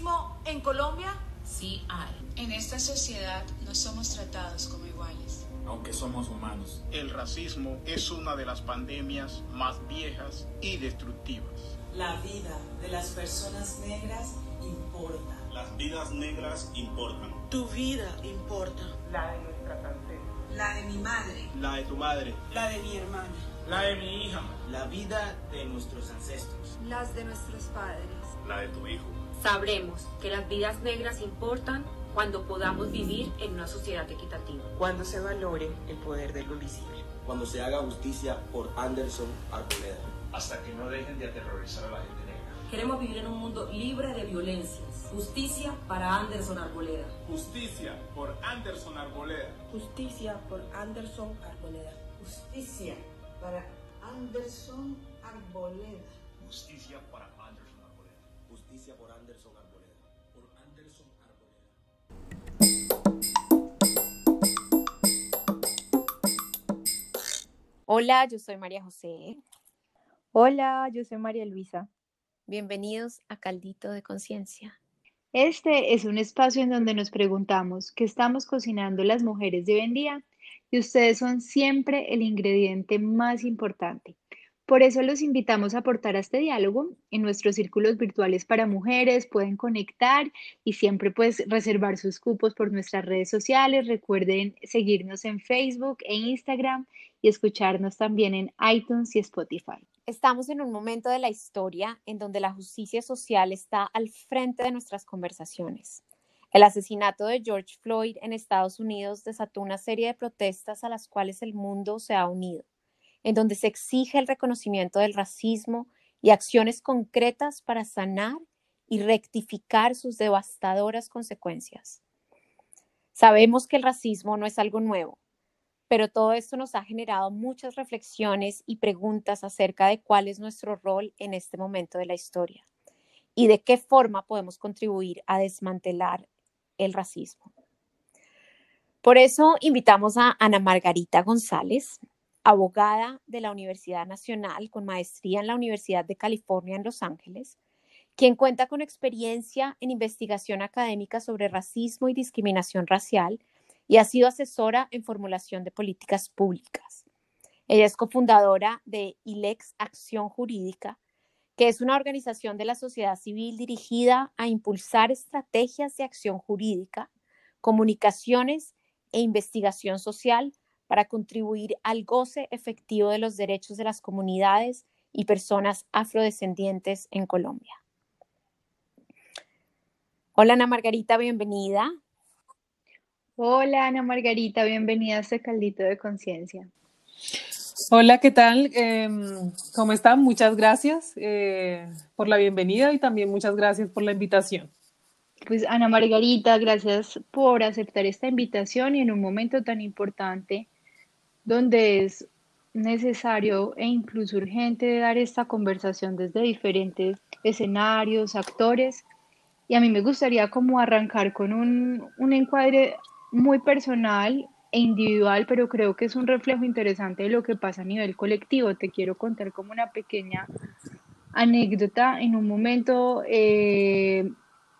¿Hay racismo en Colombia? Sí hay. En esta sociedad no somos tratados como iguales. Aunque somos humanos. El racismo es una de las pandemias más viejas y destructivas. La vida de las personas negras importa. Las vidas negras importan. Tu vida importa. La de nuestra ancestras. La de mi madre. La de tu madre. La de mi hermana. La de mi hija. La vida de nuestros ancestros. Las de nuestros padres. La de tu hijo. Sabremos que las vidas negras importan cuando podamos vivir en una sociedad equitativa. Cuando se valore el poder de lo invisible. Cuando se haga justicia por Anderson Arboleda. Hasta que no dejen de aterrorizar a la gente negra. Queremos vivir en un mundo libre de violencias. Justicia para Anderson Arboleda. Justicia por Anderson Arboleda. Justicia por Anderson Arboleda. Justicia para Anderson Arboleda. Justicia para Anderson Arboleda. Justicia por Anderson Arboleda. Por Anderson Arboleda. Hola, yo soy María José. Hola, yo soy María Luisa. Bienvenidos a Caldito de Conciencia. Este es un espacio en donde nos preguntamos qué estamos cocinando las mujeres de hoy en día y ustedes son siempre el ingrediente más importante. Por eso los invitamos a aportar a este diálogo en nuestros círculos virtuales para mujeres. Pueden conectar y siempre pues reservar sus cupos por nuestras redes sociales. Recuerden seguirnos en Facebook e Instagram y escucharnos también en iTunes y Spotify. Estamos en un momento de la historia en donde la justicia social está al frente de nuestras conversaciones. El asesinato de George Floyd en Estados Unidos desató una serie de protestas a las cuales el mundo se ha unido en donde se exige el reconocimiento del racismo y acciones concretas para sanar y rectificar sus devastadoras consecuencias. Sabemos que el racismo no es algo nuevo, pero todo esto nos ha generado muchas reflexiones y preguntas acerca de cuál es nuestro rol en este momento de la historia y de qué forma podemos contribuir a desmantelar el racismo. Por eso invitamos a Ana Margarita González, abogada de la Universidad Nacional con maestría en la Universidad de California en Los Ángeles, quien cuenta con experiencia en investigación académica sobre racismo y discriminación racial y ha sido asesora en formulación de políticas públicas. Ella es cofundadora de ILEX Acción Jurídica, que es una organización de la sociedad civil dirigida a impulsar estrategias de acción jurídica, comunicaciones e investigación social para contribuir al goce efectivo de los derechos de las comunidades y personas afrodescendientes en Colombia. Hola Ana Margarita, bienvenida. Hola Ana Margarita, bienvenida a este caldito de conciencia. Hola, ¿qué tal? Eh, ¿Cómo están? Muchas gracias eh, por la bienvenida y también muchas gracias por la invitación. Pues Ana Margarita, gracias por aceptar esta invitación y en un momento tan importante donde es necesario e incluso urgente dar esta conversación desde diferentes escenarios, actores. Y a mí me gustaría como arrancar con un, un encuadre muy personal e individual, pero creo que es un reflejo interesante de lo que pasa a nivel colectivo. Te quiero contar como una pequeña anécdota. En un momento eh,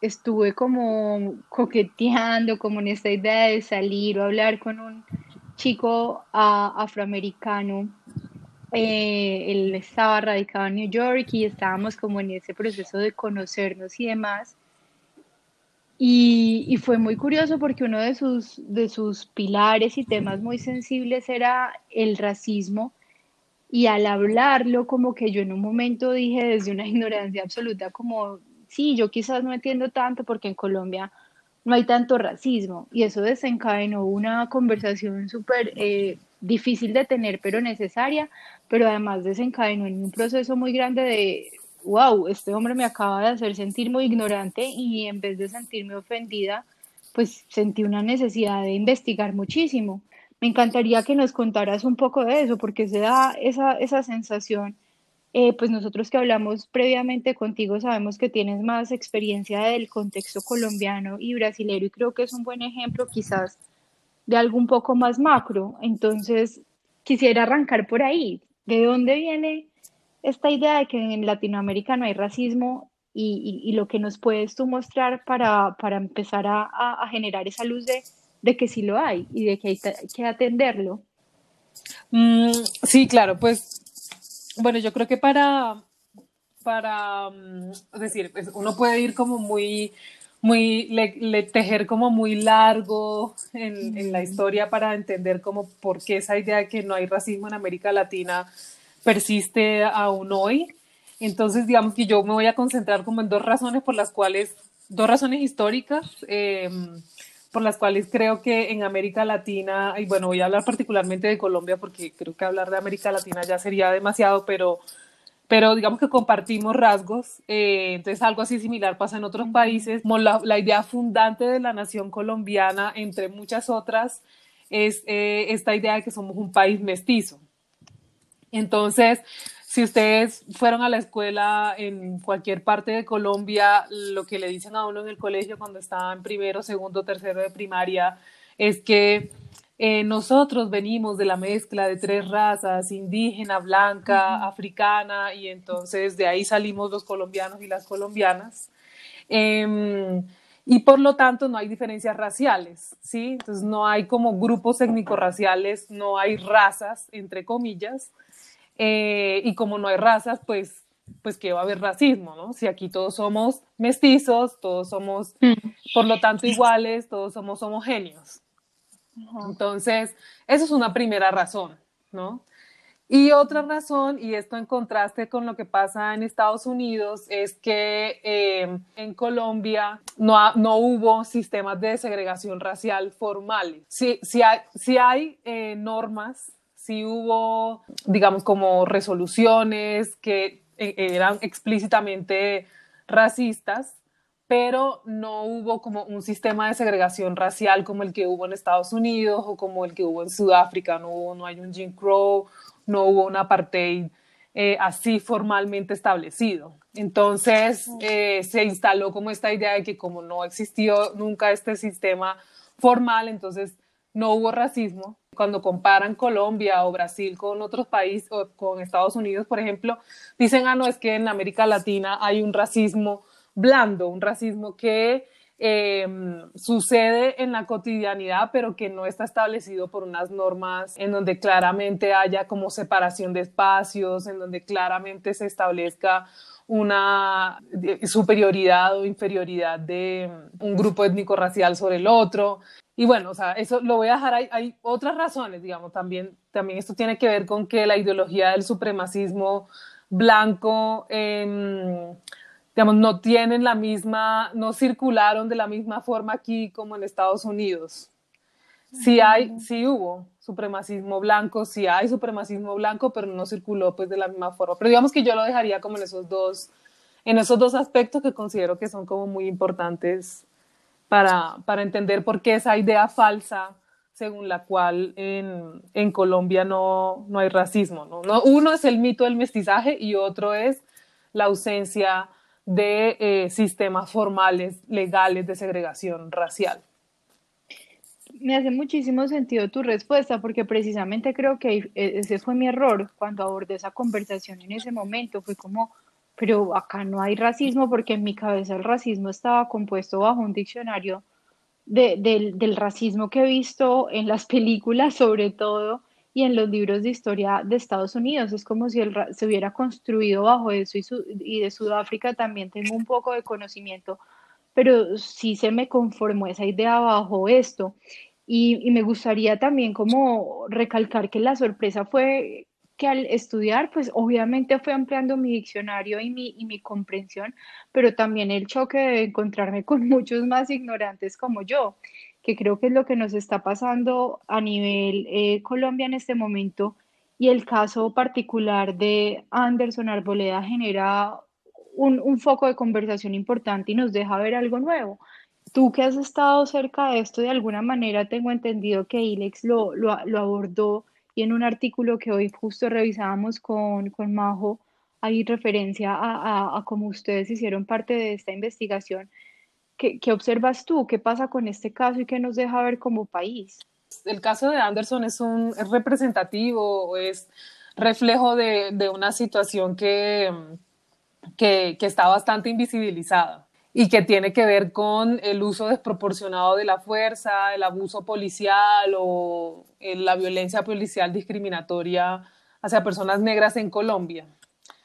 estuve como coqueteando, como en esta idea de salir o hablar con un chico afroamericano. Eh, él estaba radicado en New York y estábamos como en ese proceso de conocernos y demás. Y, y, fue muy curioso porque uno de sus, de sus pilares y temas muy sensibles era el racismo. Y al hablarlo, como que yo en un momento dije desde una ignorancia absoluta, como, sí, yo quizás no entiendo tanto porque en Colombia no hay tanto racismo. Y eso desencadenó una conversación súper eh, difícil de tener, pero necesaria, pero además desencadenó en un proceso muy grande de, wow, este hombre me acaba de hacer sentir muy ignorante y en vez de sentirme ofendida, pues sentí una necesidad de investigar muchísimo. Me encantaría que nos contaras un poco de eso, porque se da esa, esa sensación eh, pues nosotros que hablamos previamente contigo sabemos que tienes más experiencia del contexto colombiano y brasilero y creo que es un buen ejemplo quizás de algo un poco más macro. Entonces, quisiera arrancar por ahí. ¿De dónde viene esta idea de que en Latinoamérica no hay racismo y, y, lo que nos puedes tú mostrar para, para empezar a, a, generar esa luz de, de, que sí lo hay y de que hay que atenderlo. Mm, sí, claro, pues bueno, yo creo que para, para, mm, es decir, pues, uno puede ir como muy, muy, le, tejer como muy largo en, en, la historia para entender como por qué esa idea de que no hay racismo en América Latina persiste aún hoy. Entonces, digamos que yo me voy a concentrar como en dos razones por las cuales, dos razones históricas, eh, por las cuales creo que en América Latina, y bueno, voy a hablar particularmente de Colombia porque creo que hablar de América Latina ya sería demasiado, pero, pero digamos que compartimos rasgos, eh, entonces algo así similar pasa en otros países. La, idea fundante de la nación colombiana, entre muchas otras, es eh, esta idea de que somos un país mestizo. Entonces, si ustedes fueron a la escuela en cualquier parte de Colombia, lo que le dicen a uno en el colegio cuando estaba en primero, segundo, tercero de primaria es que eh, nosotros venimos de la mezcla de tres razas, indígena, blanca, africana, y entonces de ahí salimos los colombianos y las colombianas. Eh, y por lo tanto no hay diferencias raciales, ¿sí? Entonces no hay como grupos étnico-raciales, no hay razas, entre comillas, eh, y como no hay razas, pues, pues que va a haber racismo, ¿no? Si aquí todos somos mestizos, todos somos, mm. por lo tanto, iguales, todos somos homogéneos. Entonces, eso es una primera razón, ¿no? Y otra razón, y esto en contraste con lo que pasa en Estados Unidos, es que eh, en Colombia no, no hubo sistemas de segregación racial formales. Sí, sí hay, sí hay eh, normas sí hubo, digamos, como resoluciones que eh, eran explícitamente racistas, pero no hubo como un sistema de segregación racial como el que hubo en Estados Unidos o como el que hubo en Sudáfrica. No, hubo, no hay un Jim Crow, no hubo un apartheid eh, así formalmente establecido. Entonces eh, se instaló como esta idea de que como no existió nunca este sistema formal, entonces no hubo racismo. Cuando comparan Colombia o Brasil con otros países o con Estados Unidos, por ejemplo, dicen, ah, no, es que en América Latina hay un racismo blando, un racismo que em, sucede en la cotidianidad, pero que no está establecido por unas normas en donde claramente haya como separación de espacios, en donde claramente se establezca una superioridad o inferioridad de un grupo étnico-racial sobre el otro. Y bueno, o sea, eso lo voy a dejar, hay, otras razones, digamos, también, también esto tiene que ver con que la ideología del supremacismo blanco, eh, digamos, no tienen la misma, no circularon de la misma forma aquí como en Estados Unidos. Sí hay, sí hubo supremacismo blanco, sí hay supremacismo blanco, pero no circuló pues de la misma forma. Pero digamos que yo lo dejaría como en esos dos, en esos dos aspectos que considero que son como muy importantes para, para entender por qué esa idea falsa según la cual en, en Colombia no, no, hay racismo. ¿no? ¿no? Uno es el mito del mestizaje y otro es la ausencia de eh, sistemas formales, legales de segregación racial. Me hace muchísimo sentido tu respuesta porque precisamente creo que ese fue mi error cuando abordé esa conversación en ese momento. Fue como, pero acá no hay racismo porque en mi cabeza el racismo estaba compuesto bajo un diccionario de, del, racismo que he visto en las películas sobre todo y en los libros de historia de Estados Unidos. Es como si el, se hubiera construido bajo eso y, y de Sudáfrica también tengo un poco de conocimiento, pero sí se me conformó esa idea bajo esto. Y, me gustaría también como recalcar que la sorpresa fue que al estudiar, pues obviamente fue ampliando mi diccionario y mi, comprensión, pero también el choque de encontrarme con muchos más ignorantes como yo, que creo que es lo que nos está pasando a nivel eh, Colombia en este momento. Y el caso particular de Anderson Arboleda genera un foco de conversación importante y nos deja ver algo nuevo. Tú que has estado cerca de esto, de alguna manera tengo entendido que Ilex lo, lo, abordó y en un artículo que hoy justo revisábamos con, con Majo, hay referencia a, a, cómo ustedes hicieron parte de esta investigación. ¿Qué, ¿Qué, observas tú? ¿Qué pasa con este caso y qué nos deja ver como país? El caso de Anderson es, un, es representativo, es reflejo de, de una situación que, que, que está bastante invisibilizada y que tiene que ver con el uso desproporcionado de la fuerza, el abuso policial o eh, la violencia policial discriminatoria hacia personas negras en Colombia.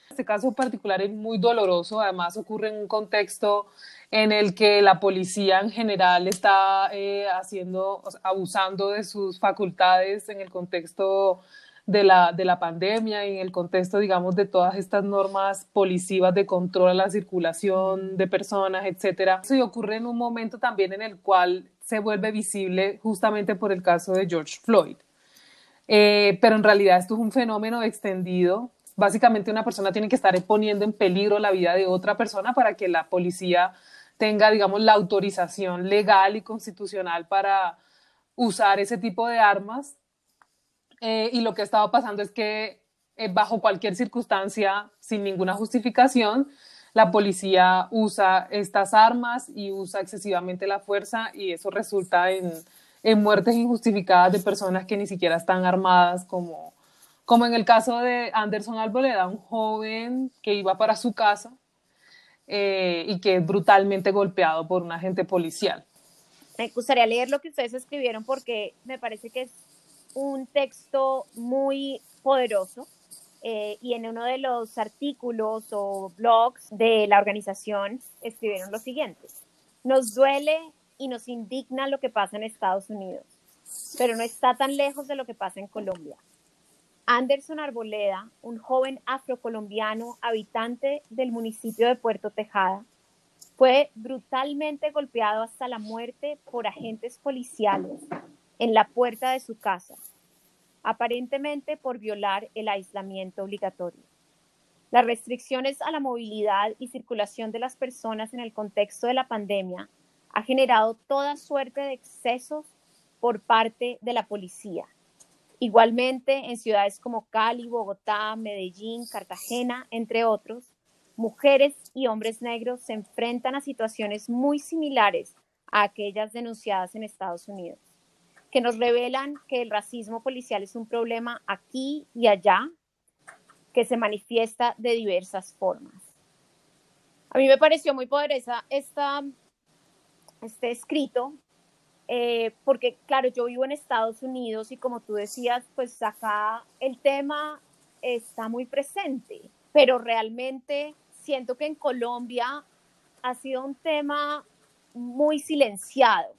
Este caso particular es muy doloroso, además ocurre en un contexto en el que la policía en general está eh, haciendo, abusando de sus facultades en el contexto de la, de la pandemia y en el contexto, digamos, de todas estas normas policivas de control a la circulación de personas, etcétera. Eso ocurre en un momento también en el cual se vuelve visible justamente por el caso de George Floyd. Eh, pero en realidad esto es un fenómeno extendido. Básicamente una persona tiene que estar poniendo en peligro la vida de otra persona para que la policía tenga, digamos, la autorización legal y constitucional para usar ese tipo de armas eh, y lo que estaba pasando es que eh, bajo cualquier circunstancia, sin ninguna justificación, la policía usa estas armas y usa excesivamente la fuerza y eso resulta en, muertes injustificadas de personas que ni siquiera están armadas, como, como en el caso de Anderson Alboleda, un joven que iba para su casa eh, y que es brutalmente golpeado por un agente policial. Me gustaría leer lo que ustedes escribieron porque me parece que es un texto muy poderoso eh, y en uno de los artículos o blogs de la organización escribieron lo siguiente. Nos duele y nos indigna lo que pasa en Estados Unidos, pero no está tan lejos de lo que pasa en Colombia. Anderson Arboleda, un joven afrocolombiano habitante del municipio de Puerto Tejada, fue brutalmente golpeado hasta la muerte por agentes policiales en la puerta de su casa, aparentemente por violar el aislamiento obligatorio. Las restricciones a la movilidad y circulación de las personas en el contexto de la pandemia ha generado toda suerte de excesos por parte de la policía. Igualmente, en ciudades como Cali, Bogotá, Medellín, Cartagena, entre otros, mujeres y hombres negros se enfrentan a situaciones muy similares a aquellas denunciadas en Estados Unidos que nos revelan que el racismo policial es un problema aquí y allá, que se manifiesta de diversas formas. A mí me pareció muy poderosa esta, este escrito, eh, porque claro, yo vivo en Estados Unidos y como tú decías, pues acá el tema está muy presente, pero realmente siento que en Colombia ha sido un tema muy silenciado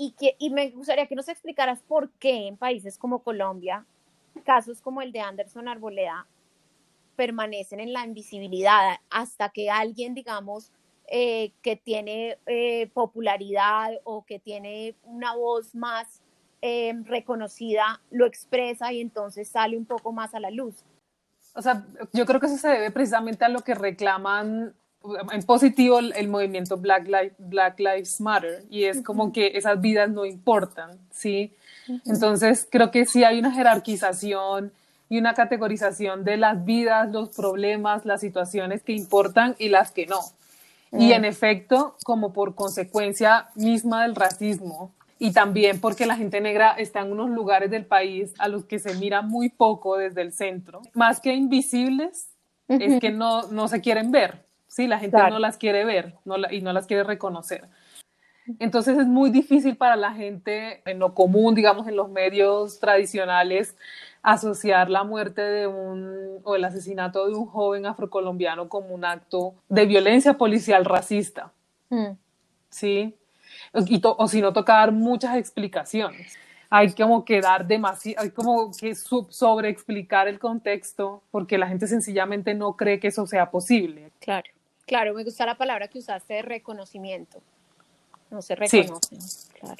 y, que, y me gustaría que nos explicaras por qué en países como Colombia, casos como el de Anderson Arboleda permanecen en la invisibilidad hasta que alguien, digamos, eh, que tiene eh, popularidad o que tiene una voz más eh, reconocida lo expresa y entonces sale un poco más a la luz. O sea, yo creo que eso se debe precisamente a lo que reclaman en positivo el, movimiento Black, Black Lives Matter y es como que esas vidas no importan, ¿sí? Entonces creo que sí hay una jerarquización y una categorización de las vidas, los problemas, las situaciones que importan y las que no. Y en efecto, como por consecuencia misma del racismo y también porque la gente negra está en unos lugares del país a los que se mira muy poco desde el centro, más que invisibles, es que no, no se quieren ver. ¿Sí? La gente no las quiere ver y no las quiere reconocer. Entonces es muy difícil para la gente en lo común, digamos, en los medios tradicionales, asociar la muerte de un o el asesinato de un joven afrocolombiano como un acto de violencia policial racista. Mm. ¿Sí? o si no, toca dar muchas explicaciones. Hay como que dar demasiado, hay como que sobreexplicar el contexto porque la gente sencillamente no cree que eso sea posible. Claro. Claro, me gusta la palabra que usaste de reconocimiento. No se reconoce. Claro.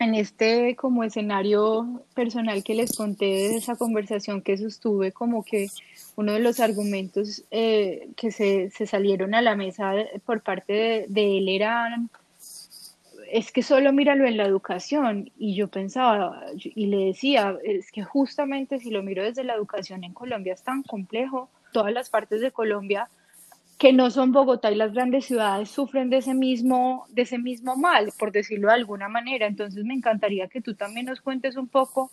En este como escenario personal que les conté de esa conversación que sostuve, como que uno de los argumentos eh, que se, salieron a la mesa por parte de, de él era es que solo míralo en la educación. Y yo pensaba y le decía, es que justamente si lo miro desde la educación en Colombia es tan complejo, todas las partes de Colombia que no son Bogotá y las grandes ciudades sufren de ese mismo, de ese mismo mal, por decirlo de alguna manera. Entonces me encantaría que tú también nos cuentes un poco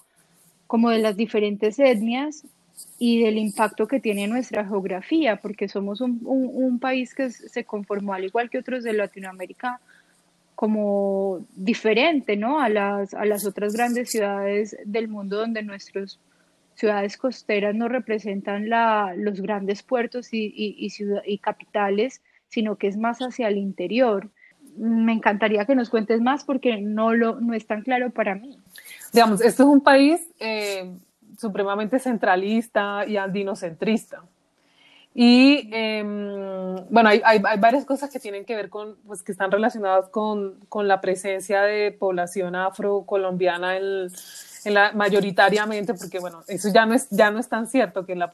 como de las diferentes etnias y del impacto que tiene nuestra geografía, porque somos un, un, país que se conformó, al igual que otros de Latinoamérica, como diferente ¿no? a, las, a las otras grandes ciudades del mundo donde nuestras ciudades costeras no representan la, los grandes puertos y, y, y capitales, sino que es más hacia el interior. Me encantaría que nos cuentes más porque no, lo, no es tan claro para mí. Digamos, esto es un país eh, supremamente centralista y andinocentrista. Y em, bueno, hay, hay, varias cosas que tienen que ver con, pues que están relacionadas con, con la presencia de población afrocolombiana en, en la, mayoritariamente, porque bueno, eso ya no es, ya no es tan cierto que la,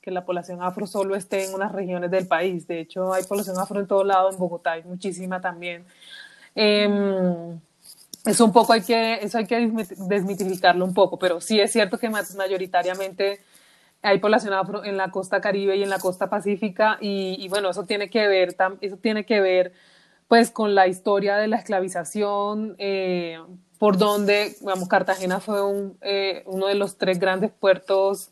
que la población afro solo esté en unas regiones del país. De hecho, hay población afro en todo lado, en Bogotá hay muchísima también. Eh, eso un poco hay que, eso hay que desmitificarlo un poco, pero sí es cierto que mayoritariamente hay población afro en la costa caribe y en la costa pacífica y, bueno, eso tiene que ver, eso tiene que ver pues con la historia de la esclavización, eh, por donde, digamos, Cartagena fue eh, uno de los tres grandes puertos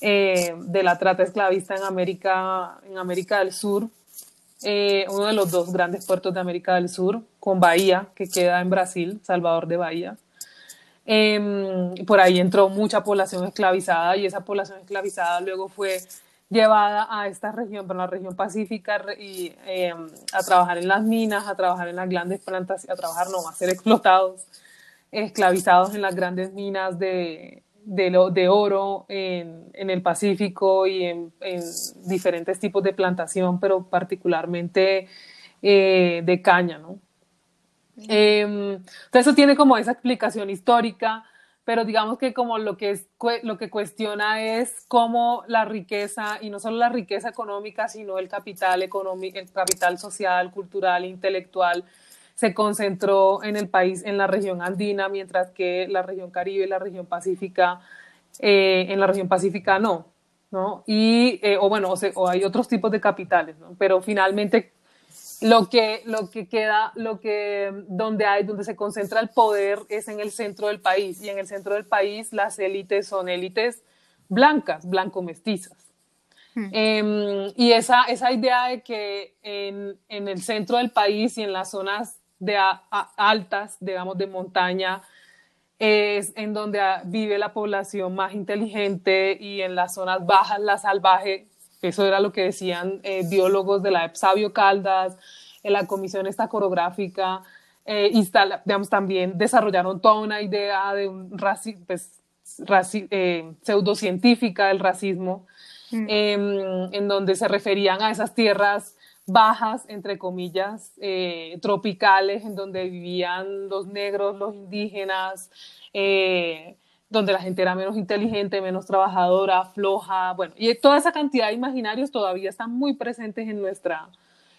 eh, de la trata esclavista en América, en América del Sur, uno de los dos grandes puertos de América del Sur, con Bahía, que queda en Brasil, Salvador de Bahía. Em, por ahí entró mucha población esclavizada y esa población esclavizada luego fue llevada a esta región, para la región pacífica, y em, a trabajar en las minas, a trabajar en las grandes plantas, a trabajar, no, a ser explotados, esclavizados en las grandes minas de, de, de oro en, en, el Pacífico y en, en, diferentes tipos de plantación, pero particularmente eh, de caña, ¿no? Eh, entonces eso tiene como esa explicación histórica, pero digamos que como lo que, es, lo que cuestiona es cómo la riqueza, y no solo la riqueza económica, sino el capital económico, el capital social, cultural, intelectual, se concentró en el país, en la región andina, mientras que la región caribe y la región pacífica, eh, en la región pacífica no, ¿no? Y, eh, o bueno, o, o, hay otros tipos de capitales, ¿no? Pero finalmente lo que, lo que queda, lo que, donde hay, donde se concentra el poder es en el centro del país. Y en el centro del país las élites son élites blancas, blanco-mestizas. Hmm. Em, y esa, esa idea de que en, en, el centro del país y en las zonas de altas, digamos, de montaña, es en donde vive la población más inteligente y en las zonas bajas la salvaje eso era lo que decían eh, biólogos de la Sabio Caldas, en la comisión esta coreográfica, eh, digamos, también desarrollaron toda una idea de un raci pues, eh, pseudocientífica del racismo, mm. em, en donde se referían a esas tierras bajas, entre comillas, tropicales, en donde vivían los negros, los indígenas, donde la gente era menos inteligente, menos trabajadora, floja, bueno, y toda esa cantidad de imaginarios todavía están muy presentes en nuestra,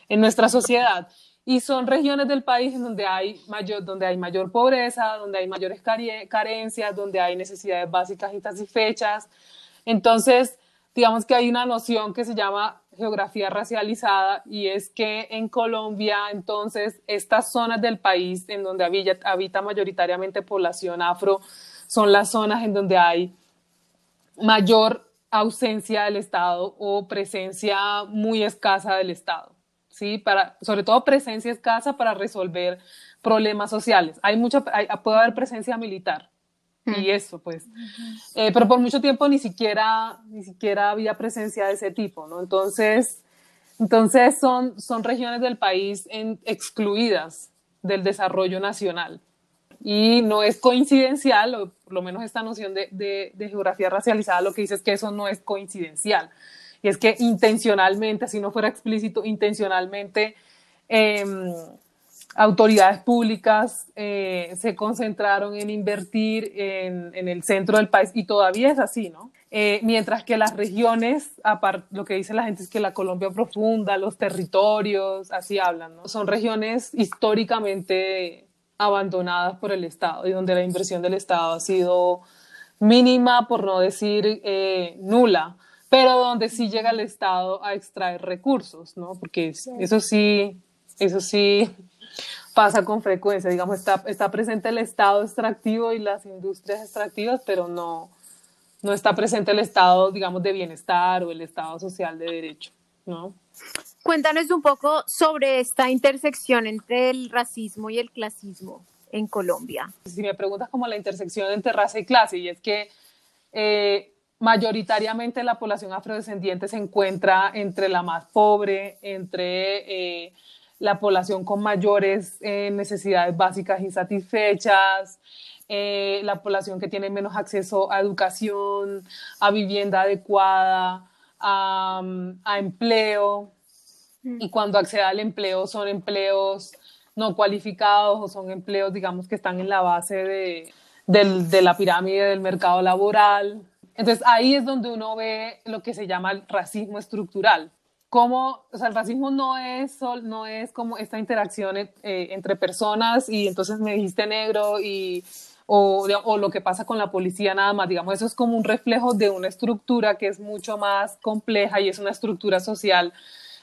en nuestra sociedad. Y son regiones del país en donde hay mayor, donde hay mayor pobreza, donde hay mayores carencias, donde hay necesidades básicas insatisfechas. Entonces, digamos que hay una noción que se llama geografía racializada y es que en Colombia, entonces, estas zonas del país en donde habita, habita mayoritariamente población afro, son las zonas en donde hay mayor ausencia del Estado o presencia muy escasa del Estado, ¿sí? Para, sobre todo presencia escasa para resolver problemas sociales. Hay mucha, puede haber presencia militar y mm. eso, pues. Eh, pero por mucho tiempo ni siquiera, ni siquiera había presencia de ese tipo, ¿no? Entonces, entonces son, son regiones del país en, excluidas del desarrollo nacional. Y no es coincidencial, o por lo menos esta noción de, de, geografía racializada lo que dice es que eso no es coincidencial. Y es que intencionalmente, si no fuera explícito, intencionalmente em, autoridades públicas eh, se concentraron en invertir en, en, el centro del país y todavía es así, ¿no? Eh, mientras que las regiones, lo que dice la gente es que la Colombia profunda, los territorios, así hablan, ¿no? Son regiones históricamente abandonadas por el Estado y donde la inversión del Estado ha sido mínima, por no decir eh, nula, pero donde sí llega el Estado a extraer recursos, ¿no? Porque eso sí, eso sí pasa con frecuencia, digamos, está, está presente el Estado extractivo y las industrias extractivas, pero no, no está presente el estado, digamos, de bienestar o el estado social de derecho, ¿no? Cuéntanos un poco sobre esta intersección entre el racismo y el clasismo en Colombia. Si me preguntas como la intersección entre raza y clase, y es que eh, mayoritariamente la población afrodescendiente se encuentra entre la más pobre, entre eh, la población con mayores eh, necesidades básicas insatisfechas, la población que tiene menos acceso a educación, a vivienda adecuada, a, a empleo. Mm. Y cuando accede al empleo son empleos no cualificados o son empleos, digamos, que están en la base de, de la pirámide del mercado laboral. Entonces ahí es donde uno ve lo que se llama el racismo estructural. Como, o sea, el racismo no es, no es como esta interacción eh, entre personas y entonces me dijiste negro y o, o, lo que pasa con la policía nada más, digamos, eso es como un reflejo de una estructura que es mucho más compleja y es una estructura social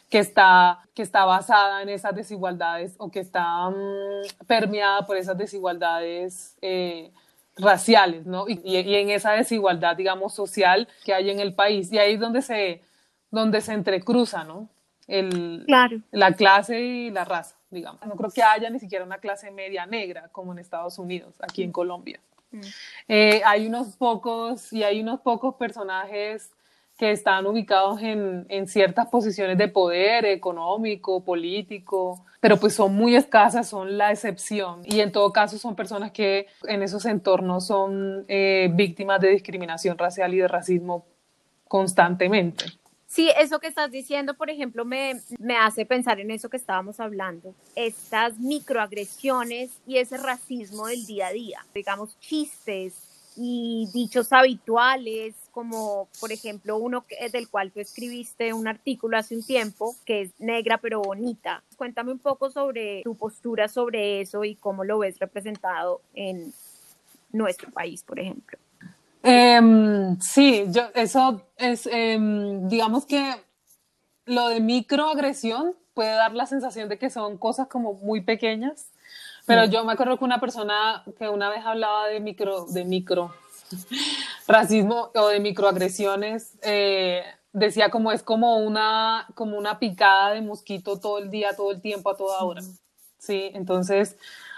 que está, que está basada en esas desigualdades o que está mm, permeada por esas desigualdades eh, raciales, ¿no? Y, y, en esa desigualdad, digamos, social que hay en el país. Y ahí es donde se, donde se entrecruza, ¿no? El, claro. La clase y la raza, digamos. No creo que haya ni siquiera una clase media negra como en Estados Unidos, aquí en Colombia. Mm. Eh, hay unos pocos, y hay unos pocos personajes que están ubicados en, en, ciertas posiciones de poder económico, político, pero pues son muy escasas, son la excepción. Y en todo caso son personas que en esos entornos son eh, víctimas de discriminación racial y de racismo constantemente. Sí, eso que estás diciendo, por ejemplo, me, me, hace pensar en eso que estábamos hablando, estas microagresiones y ese racismo del día a día, digamos, chistes y dichos habituales como por ejemplo uno que, del cual tú escribiste un artículo hace un tiempo, que es negra pero bonita. Cuéntame un poco sobre tu postura sobre eso y cómo lo ves representado en nuestro país, por ejemplo. Um, sí, yo, eso es, um, digamos que lo de microagresión puede dar la sensación de que son cosas como muy pequeñas, pero yo me acuerdo que una persona que una vez hablaba de micro, de micro, racismo o de microagresiones, eh, decía como es como una, como una picada de mosquito todo el día, todo el tiempo, a toda hora. Sí, entonces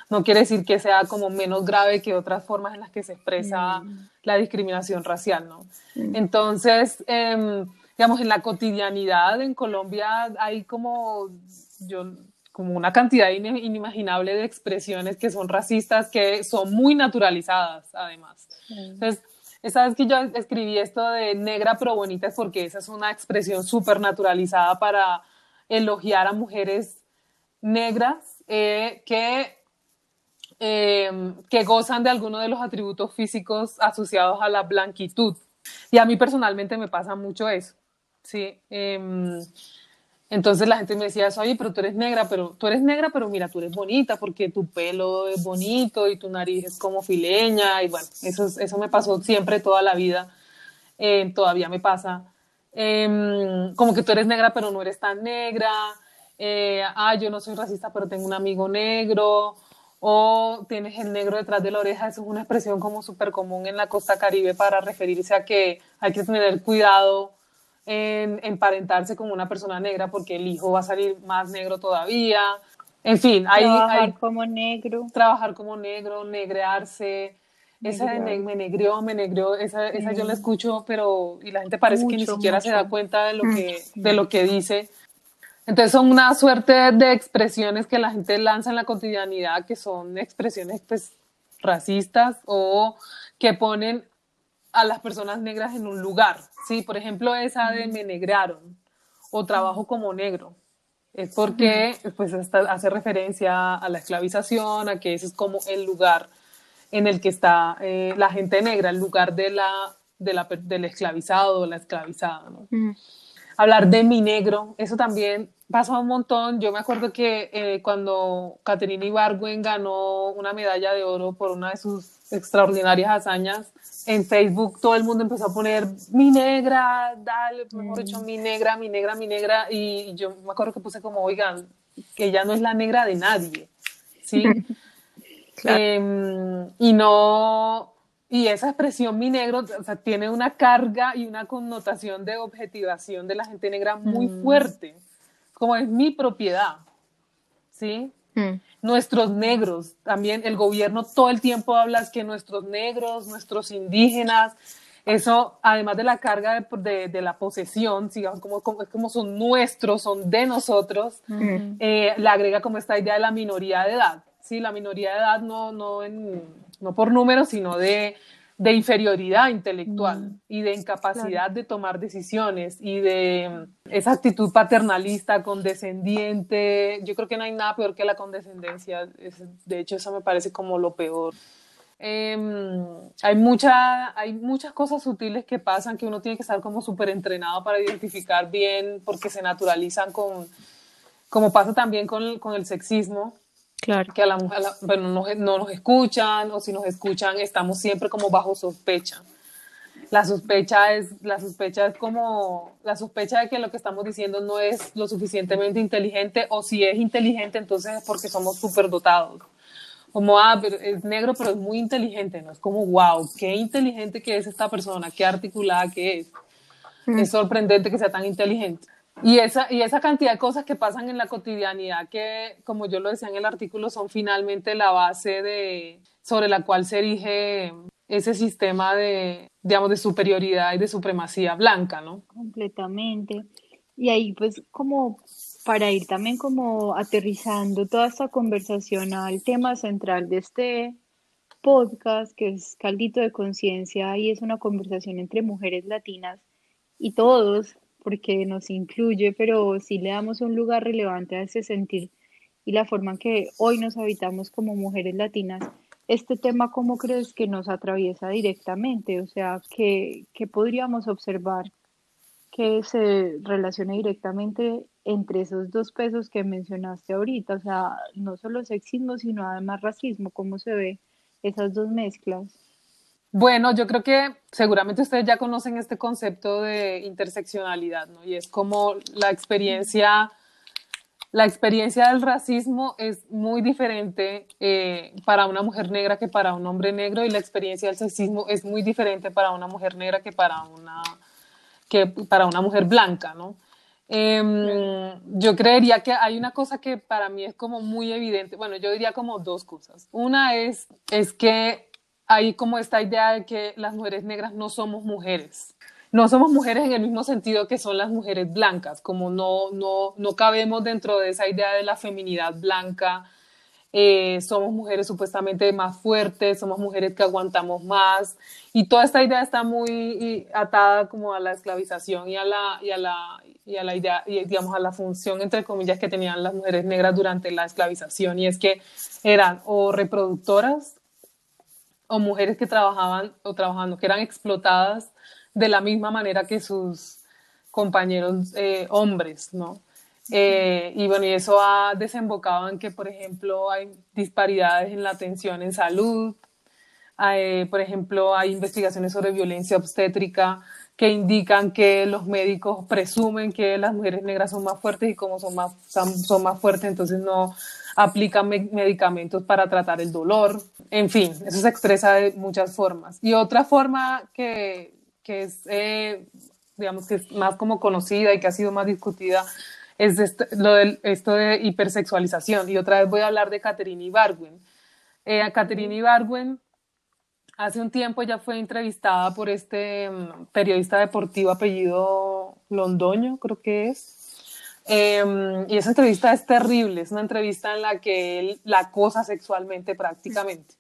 no quiere decir que sea como menos grave que otras formas en las que se expresa mm. la discriminación racial, ¿no? Mm. Entonces, em, digamos, en la cotidianidad en Colombia hay como, yo como una cantidad inimaginable de expresiones que son racistas, que son muy naturalizadas, además. Entonces, esa vez que yo escribí esto de negra pero bonita es porque esa es una expresión súper naturalizada para elogiar a mujeres negras eh, que, eh, que gozan de algunos de los atributos físicos asociados a la blanquitud. Y a mí personalmente me pasa mucho eso. Sí. Eh, entonces la gente me decía oye, pero tú eres negra, pero tú eres negra, pero mira, tú eres bonita porque tu pelo es bonito y tu nariz es como fileña y bueno, eso, eso me pasó siempre toda la vida, eh, todavía me pasa. Em, como que tú eres negra, pero no eres tan negra. Eh, ah, yo no soy racista, pero tengo un amigo negro. O tienes el negro detrás de la oreja, eso es una expresión como súper común en la costa caribe para referirse a que hay que tener cuidado en emparentarse con una persona negra porque el hijo va a salir más negro todavía. En fin, hay, trabajar como negro. Trabajar como negro, negrearse. Esa de me negrió, me negrió, esa, esa yo la escucho, pero y la gente parece que ni siquiera se da cuenta de lo que, de lo que dice. Entonces son una suerte de expresiones que la gente lanza en la cotidianidad que son expresiones pues racistas o que ponen a las personas negras en un lugar, ¿sí? Por ejemplo, esa de me negraron o trabajo como negro. Es porque pues, hace referencia a la esclavización, a que ese es como el lugar en el que está eh, la gente negra, el lugar de la, de la, del esclavizado o la esclavizada. ¿no? Hablar de mi negro, eso también pasa un montón. Yo me acuerdo que eh, cuando Caterina Ibargüen ganó una medalla de oro por una de sus extraordinarias hazañas, en Facebook todo el mundo empezó a poner mi negra, dale, mejor dicho, mi negra, mi negra, mi negra, y yo me acuerdo que puse como, oigan, que ella no es la negra de nadie, ¿sí? Em, y no, y esa expresión mi negro o sea, tiene una carga y una connotación de objetivación de la gente negra muy mm. fuerte, como es mi propiedad, ¿sí? Mm. Nuestros negros, también el gobierno todo el tiempo habla que nuestros negros, nuestros indígenas, eso, además de la carga de, de, la posesión, digamos, como, como, son nuestros, son de nosotros, mm. eh, le agrega como esta idea de la minoría de edad. Sí, la minoría de edad no, no, en, no por números, sino de, de inferioridad intelectual mm. y de incapacidad de tomar decisiones y de esa actitud paternalista, condescendiente. Yo creo que no hay nada peor que la condescendencia. de hecho, eso me parece como lo peor. Em, hay, mucha, hay muchas cosas sutiles que pasan que uno tiene que estar como súper entrenado para identificar bien porque se naturalizan con, como pasa también con, con el sexismo. Claro. Que a la mujer, bueno, no, no, nos escuchan o si nos escuchan estamos siempre como bajo sospecha. La sospecha es, la sospecha es como la sospecha de que lo que estamos diciendo no es lo suficientemente inteligente o si es inteligente entonces es porque somos súper dotados como, ah, pero es negro, pero es muy inteligente, ¿no? Es como, wow, qué inteligente que es esta persona, qué articulada que es. Mm. Es sorprendente que sea tan inteligente. Y esa, y esa cantidad de cosas que pasan en la cotidianidad que, como yo lo decía en el artículo, son finalmente la base de, sobre la cual se erige ese sistema de, digamos, de superioridad y de supremacía blanca, ¿no? Completamente. Y ahí, pues, como para ir también como aterrizando toda esta conversación al tema central de este podcast, que es Caldito de Conciencia, y es una conversación entre mujeres latinas y todos, porque nos incluye, pero sí le damos un lugar relevante a ese sentir y la forma en que hoy nos habitamos como mujeres latinas. Este tema, ¿cómo crees que nos atraviesa directamente? O sea, ¿qué, qué podríamos observar que se relacione directamente entre esos dos pesos que mencionaste ahorita, o sea, no solo sexismo, sino además racismo, ¿cómo se ve esas dos mezclas? Bueno, yo creo que seguramente ustedes ya conocen este concepto de interseccionalidad, ¿no? Y es como la experiencia, la experiencia del racismo es muy diferente eh, para una mujer negra que para un hombre negro y la experiencia del sexismo es muy diferente para una mujer negra que para una, que para una mujer blanca, ¿no? Em, yo creería que hay una cosa que para mí es como muy evidente, bueno, yo diría como dos cosas. Una es, es que hay como esta idea de que las mujeres negras no somos mujeres. No somos mujeres en el mismo sentido que son las mujeres blancas, como no, no, no cabemos dentro de esa idea de la feminidad blanca, eh, somos mujeres supuestamente más fuertes, somos mujeres que aguantamos más. Y toda esta idea está muy atada como a la esclavización y a la, y a la, y a la idea, y digamos a la función entre comillas que tenían las mujeres negras durante la esclavización. Y es que eran o reproductoras o mujeres que trabajaban o trabajando, que eran explotadas de la misma manera que sus compañeros eh, hombres, ¿no? Eh, y bueno, y eso ha desembocado en que, por ejemplo, hay disparidades en la atención en salud, por ejemplo, hay investigaciones sobre violencia obstétrica que indican que los médicos presumen que las mujeres negras son más fuertes y como son más, son, más fuertes, entonces no aplican medicamentos para tratar el dolor. En fin, eso se expresa de muchas formas. Y otra forma que, que es, eh, digamos, que es más como conocida y que ha sido más discutida es esto, lo de, esto de hipersexualización. Y otra vez voy a hablar de Catherine Ibargüen. Eh, Ibargüen, hace un tiempo ya fue entrevistada por este mm, periodista deportivo apellido Londoño, creo que es. Em, y esa entrevista es terrible, es una entrevista en la que él la acosa sexualmente prácticamente.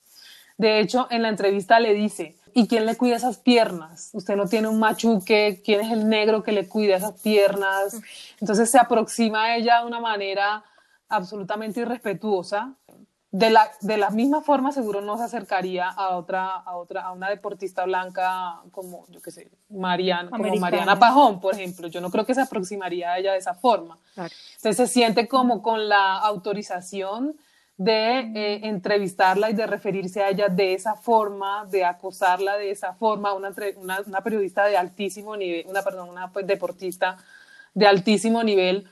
De hecho, en la entrevista le dice, ¿Y quién le cuida esas piernas? Usted no tiene un machuque, ¿quién es el negro que le cuida esas piernas? Entonces se aproxima a ella de una manera absolutamente irrespetuosa. De la, de la misma forma seguro no se acercaría a otra, a otra, a una deportista blanca como, yo qué sé, Mariana, como Mariana Pajón, por ejemplo. Yo no creo que se aproximaría a ella de esa forma. Entonces se siente como con la autorización de eh, entrevistarla y de referirse a ella de esa forma, de acosarla de esa forma, una, una, periodista de altísimo nivel, una, perdón, una pues, deportista de altísimo nivel,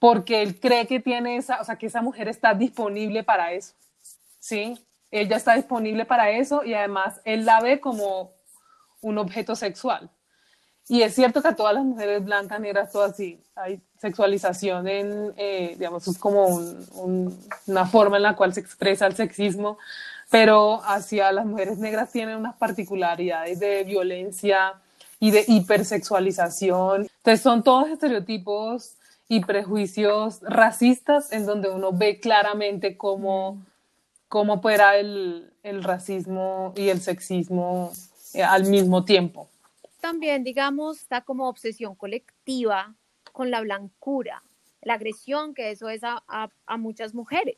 porque él cree que tiene esa, o sea, que esa mujer está disponible para eso, ¿sí? ella está disponible para eso y además él la ve como un objeto sexual. Y es cierto que a todas las mujeres blancas, negras, todas así, hay sexualización en, eh, digamos, es como una forma en la cual se expresa el sexismo, pero hacia las mujeres negras tienen unas particularidades de violencia y de hipersexualización. Entonces son todos estereotipos y prejuicios racistas en donde uno ve claramente cómo, cómo opera el, el racismo y el sexismo eh, al mismo tiempo. También, digamos, está como obsesión colectiva con la blancura, la agresión que eso es a, a, muchas mujeres.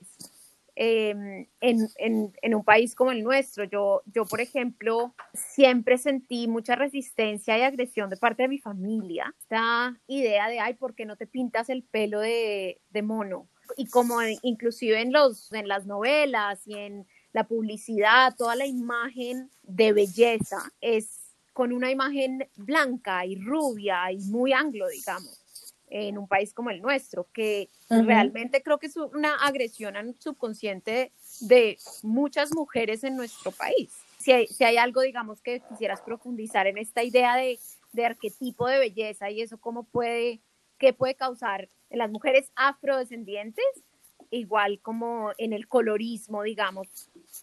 Em, en, en, un país como el nuestro, yo, yo, por ejemplo, siempre sentí mucha resistencia y agresión de parte de mi familia. Esta idea de, ay, ¿por qué no te pintas el pelo de, de mono? Y como inclusive en, los, en las novelas y en la publicidad, toda la imagen de belleza es con una imagen blanca y rubia y muy anglo, digamos, en un país como el nuestro, que realmente creo que es una agresión al subconsciente de muchas mujeres en nuestro país. Si hay, si hay algo, digamos, que quisieras profundizar en esta idea de, de arquetipo de belleza y eso, cómo puede, qué puede causar en las mujeres afrodescendientes, igual como en el colorismo, digamos,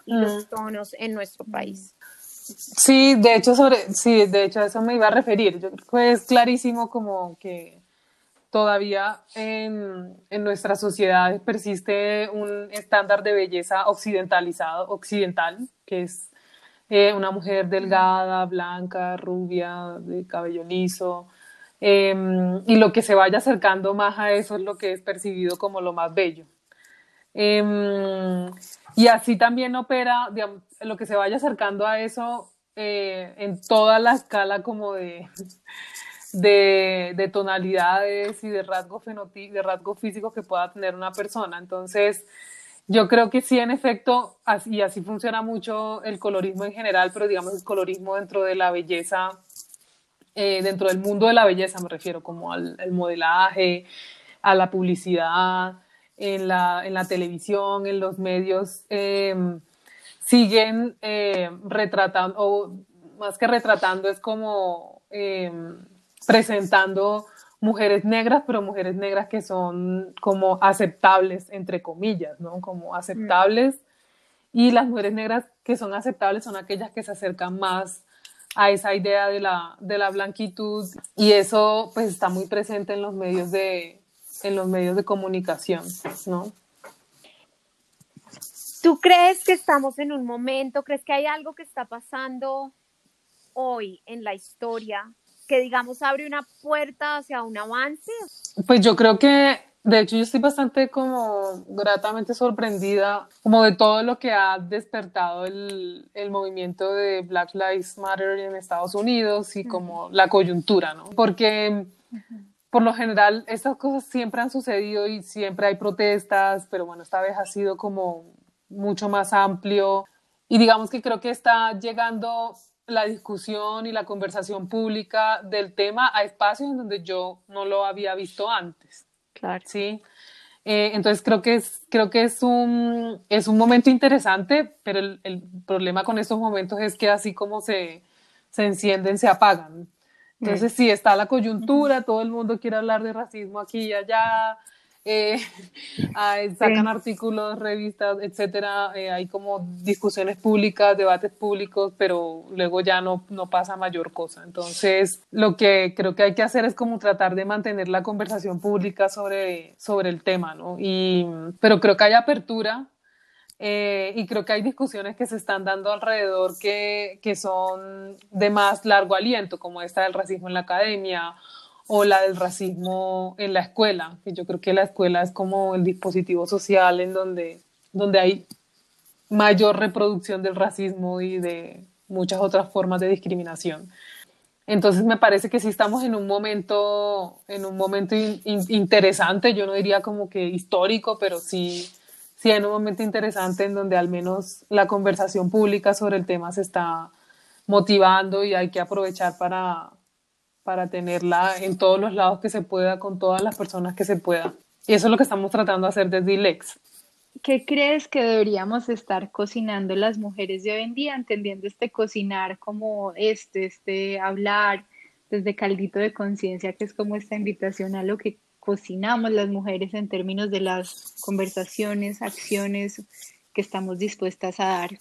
y los mm. tonos en nuestro país. Sí, de hecho, sobre, sí, de hecho, eso me iba a referir. Yo creo que es clarísimo como que todavía en, en nuestra sociedad persiste un estándar de belleza occidentalizado, occidental, que es eh, una mujer delgada, blanca, rubia, de cabello liso. Em, y lo que se vaya acercando más a eso es lo que es percibido como lo más bello. Em, y así también opera, lo que se vaya acercando a eso eh, en toda la escala como de, de, de tonalidades y de rasgo, de rasgo físico que pueda tener una persona. Entonces, yo creo que sí, en efecto, y así funciona mucho el colorismo en general, pero digamos el colorismo dentro de la belleza, eh, dentro del mundo de la belleza me refiero como al, modelaje, a la publicidad, en la, en la televisión, en los medios. Eh, siguen eh, retratando, o más que retratando, es como em, presentando mujeres negras, pero mujeres negras que son como aceptables, entre comillas, ¿no? Como aceptables. Y las mujeres negras que son aceptables son aquellas que se acercan más a esa idea de la, de la blanquitud y eso pues está muy presente en los medios de, en los medios de comunicación, ¿no? ¿Tú crees que estamos en un momento, crees que hay algo que está pasando hoy en la historia que digamos abre una puerta hacia un avance? Pues yo creo que de hecho yo estoy bastante como gratamente sorprendida como de todo lo que ha despertado el, el movimiento de Black Lives Matter en Estados Unidos y como la coyuntura, ¿no? Porque por lo general estas cosas siempre han sucedido y siempre hay protestas, pero bueno, esta vez ha sido como mucho más amplio y digamos que creo que está llegando la discusión y la conversación pública del tema a espacios en donde yo no lo había visto antes. Claro. Sí. Eh, entonces creo que es, creo que es un, es un momento interesante, pero el, el, problema con estos momentos es que así como se, se encienden, se apagan. Entonces, sí, está la coyuntura, todo el mundo quiere hablar de racismo aquí y allá, eh, sacan artículos, revistas, etcétera, eh, hay como discusiones públicas, debates públicos, pero luego ya no, no pasa mayor cosa. Entonces, lo que creo que hay que hacer es como tratar de mantener la conversación pública sobre, sobre el tema, ¿no? Y, pero creo que hay apertura eh, y creo que hay discusiones que se están dando alrededor que, que son de más largo aliento, como esta del racismo en la academia o la del racismo en la escuela, que yo creo que la escuela es como el dispositivo social en donde, donde hay mayor reproducción del racismo y de muchas otras formas de discriminación. Entonces me parece que sí estamos en un momento, en un momento interesante, yo no diría como que histórico, pero sí, sí en un momento interesante en donde al menos la conversación pública sobre el tema se está motivando y hay que aprovechar para, para tenerla en todos los lados que se pueda, con todas las personas que se pueda. Y eso es lo que estamos tratando de hacer desde ILEX. ¿qué crees que deberíamos estar cocinando las mujeres de hoy en día, entendiendo este cocinar como este, este hablar desde caldito de conciencia, que es como esta invitación a lo que cocinamos las mujeres en términos de las conversaciones, acciones que estamos dispuestas a dar?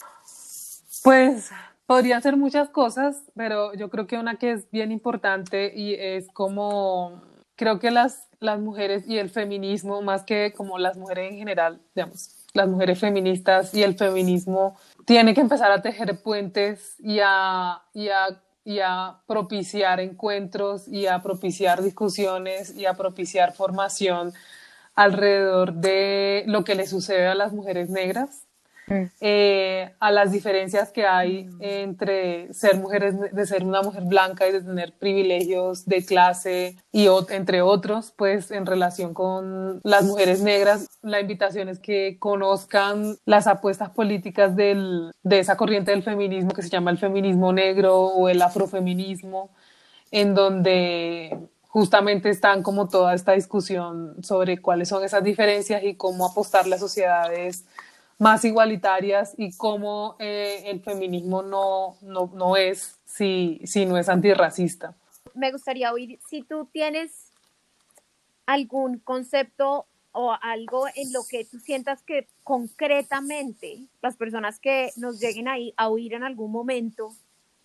Pues podría ser muchas cosas, pero yo creo que una que es bien importante y es como, creo que las, las mujeres y el feminismo, más que como las mujeres en general, digamos, las mujeres feministas y el feminismo, tiene que empezar a tejer puentes y a, y a y a propiciar encuentros y a propiciar discusiones y a propiciar formación alrededor de lo que le sucede a las mujeres negras eh, a las diferencias que hay entre ser mujeres, de ser una mujer blanca y de tener privilegios de clase y entre otros, pues en relación con las mujeres negras, la invitación es que conozcan las apuestas políticas del, de esa corriente del feminismo que se llama el feminismo negro o el afrofeminismo, en donde justamente están como toda esta discusión sobre cuáles son esas diferencias y cómo apostarle a sociedades más igualitarias y cómo eh, el feminismo no, no, no es si, si no es antirracista. Me gustaría oír si tú tienes algún concepto o algo en lo que tú sientas que concretamente las personas que nos lleguen ahí a oír en algún momento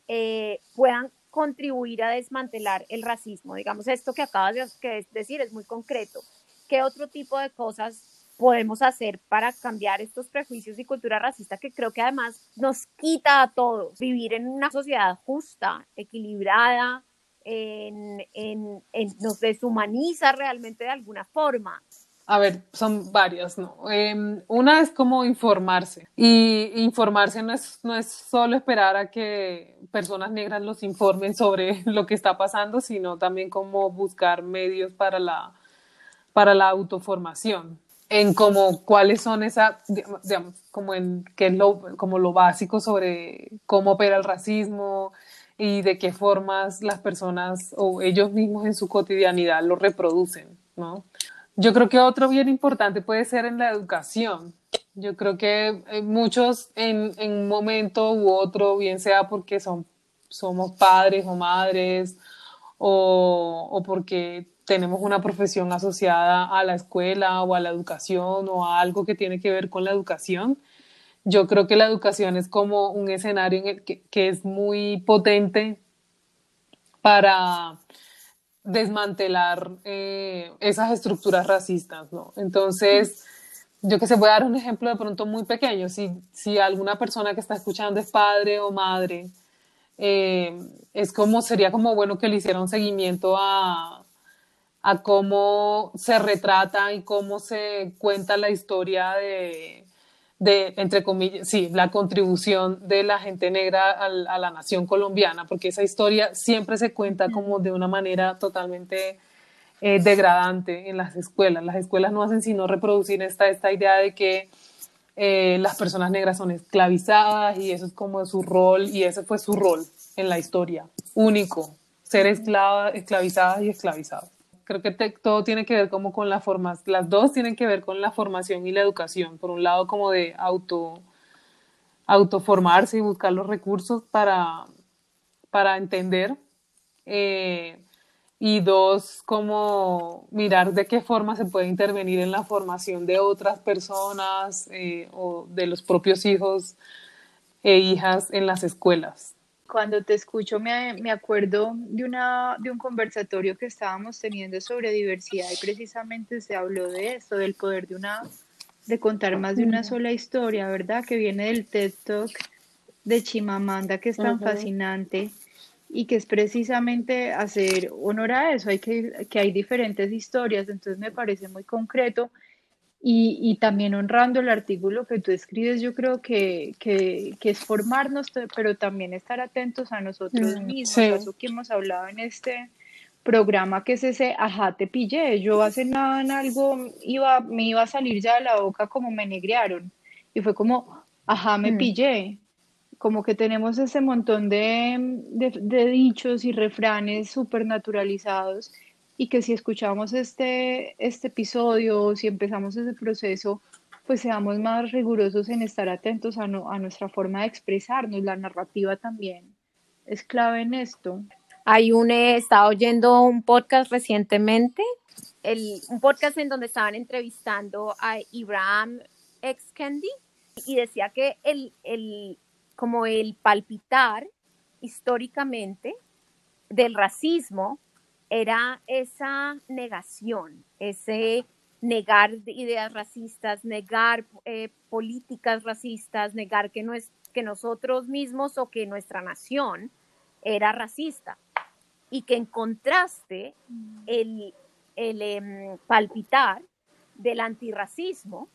eh, puedan contribuir a desmantelar el racismo. Digamos, esto que acabas de decir es muy concreto. ¿Qué otro tipo de cosas podemos hacer para cambiar estos prejuicios y cultura racista que creo que además nos quita a todos vivir en una sociedad justa, equilibrada, en, en, nos deshumaniza realmente de alguna forma. A ver, son varias, ¿no? Em, una es como informarse y informarse no es, no es solo esperar a que personas negras los informen sobre lo que está pasando, sino también como buscar medios para la, para la autoformación en como cuáles son esas, digamos, como en qué es lo, como lo básico sobre cómo opera el racismo y de qué formas las personas o ellos mismos en su cotidianidad lo reproducen, ¿no? Yo creo que otro bien importante puede ser en la educación. Yo creo que eh, muchos en, en un momento u otro, bien sea porque son, somos padres o madres o, o porque tenemos una profesión asociada a la escuela o a la educación o a algo que tiene que ver con la educación. Yo creo que la educación es como un escenario en el que, es muy potente para desmantelar eh, esas estructuras racistas, ¿no? Entonces, yo que se voy a dar un ejemplo de pronto muy pequeño. Si, si alguna persona que está escuchando es padre o madre, eh, es como, sería como bueno que le hiciera un seguimiento a, a cómo se retrata y cómo se cuenta la historia de, de, entre comillas, sí, la contribución de la gente negra a, la nación colombiana, porque esa historia siempre se cuenta como de una manera totalmente eh, degradante en las escuelas. Las escuelas no hacen sino reproducir esta, esta idea de que eh, las personas negras son esclavizadas y eso es como su rol y ese fue su rol en la historia, único, ser esclava, esclavizadas y esclavizados creo que todo tiene que ver como con la formación, las dos tienen que ver con la formación y la educación. Por un lado, como de auto, autoformarse y buscar los recursos para, para entender. Eh, y dos, como mirar de qué forma se puede intervenir en la formación de otras personas eh, o de los propios hijos e hijas en las escuelas cuando te escucho me, me, acuerdo de, una, de un conversatorio que estábamos teniendo sobre diversidad y precisamente se habló de esto, del poder de, una, de contar más de una sola historia, ¿verdad? Que viene del TED Talk de Chimamanda, que es tan fascinante y que es precisamente hacer honor a eso, hay que, que hay diferentes historias, entonces me parece muy concreto y, y, también honrando el artículo que tú escribes, yo creo que, que, que es formarnos, pero también estar atentos a nosotros mm, mismos, eso que hemos hablado en este programa, que es ese, ajá, te pillé, yo hace nada en algo, iba, me iba a salir ya de la boca como me negrearon, y fue como, ajá, me mm. pillé, como que tenemos ese montón de, de, de dichos y refranes súper naturalizados y que si escuchamos este, este episodio, si empezamos ese proceso, pues seamos más rigurosos en estar atentos a, a nuestra forma de expresarnos. La narrativa también es clave en esto. Hay un, he estado oyendo un podcast recientemente, el, un podcast en donde estaban entrevistando a Ibrahim X. Kendi y decía que el, el, como el palpitar históricamente del racismo era esa negación, ese negar ideas racistas, negar eh, políticas racistas, negar que, no es, que nosotros mismos o que nuestra nación era racista. Y que en contraste el, el em, palpitar del antirracismo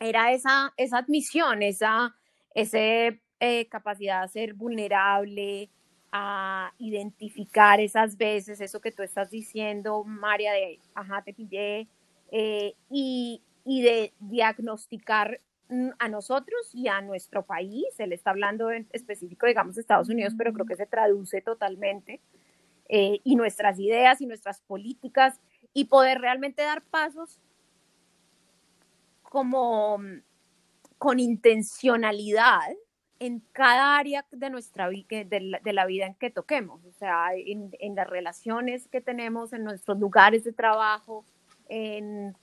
era esa, esa admisión, esa, esa eh, capacidad de ser vulnerable, a identificar esas veces, eso que tú estás diciendo, María, de, ajá, te pillé, eh, y, y, de diagnosticar a nosotros y a nuestro país, él está hablando en específico, digamos, Estados Unidos, pero creo que se traduce totalmente, eh, y nuestras ideas y nuestras políticas, y poder realmente dar pasos como mm, con intencionalidad en cada área de nuestra vida, de, la, de la vida en que toquemos, o sea, en, en, las relaciones que tenemos, en nuestros lugares de trabajo, en,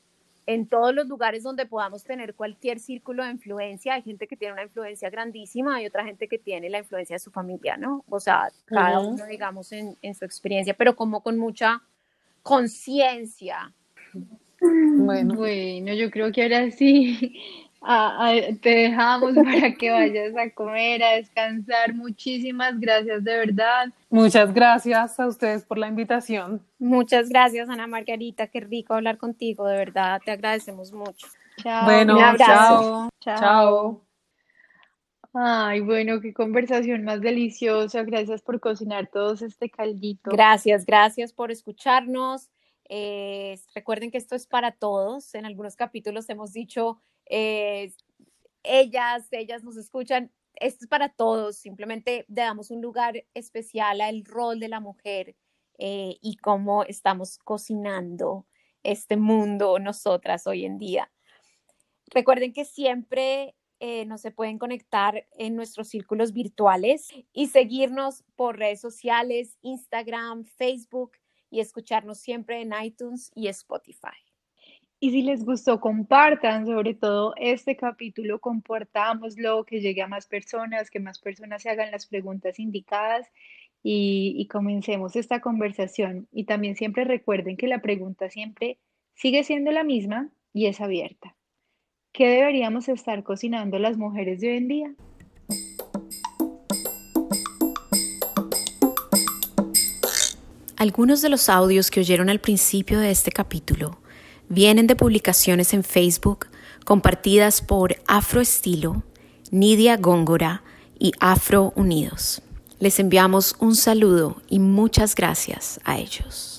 en todos los lugares donde podamos tener cualquier círculo de influencia. Hay gente que tiene una influencia grandísima, hay otra gente que tiene la influencia de su familia, ¿no? O sea, cada uh -huh. uno, digamos, en, en su experiencia, pero como con mucha conciencia. Bueno. bueno, yo creo que ahora sí a, a, te dejamos para que vayas a comer, a descansar. Muchísimas gracias, de verdad. Muchas gracias a ustedes por la invitación. Muchas gracias, Ana Margarita. Qué rico hablar contigo, de verdad. Te agradecemos mucho. Chao. Bueno, chao. chao. Chao. Ay, bueno, qué conversación más deliciosa. Gracias por cocinar todos este caldito. Gracias, gracias por escucharnos. Eh, recuerden que esto es para todos. En algunos capítulos hemos dicho eh, ellas, ellas nos escuchan. Esto es para todos, simplemente le damos un lugar especial al rol de la mujer eh, y cómo estamos cocinando este mundo nosotras hoy en día. Recuerden que siempre eh, nos se pueden conectar en nuestros círculos virtuales y seguirnos por redes sociales, Instagram, Facebook y escucharnos siempre en iTunes y Spotify. Y si les gustó, compartan sobre todo este capítulo, comportámoslo, que llegue a más personas, que más personas se hagan las preguntas indicadas y, y, comencemos esta conversación. Y también siempre recuerden que la pregunta siempre sigue siendo la misma y es abierta. ¿Qué deberíamos estar cocinando las mujeres de hoy en día? Algunos de los audios que oyeron al principio de este capítulo vienen de publicaciones en Facebook compartidas por Afroestilo, Nidia Góngora y Afro Unidos. Les enviamos un saludo y muchas gracias a ellos.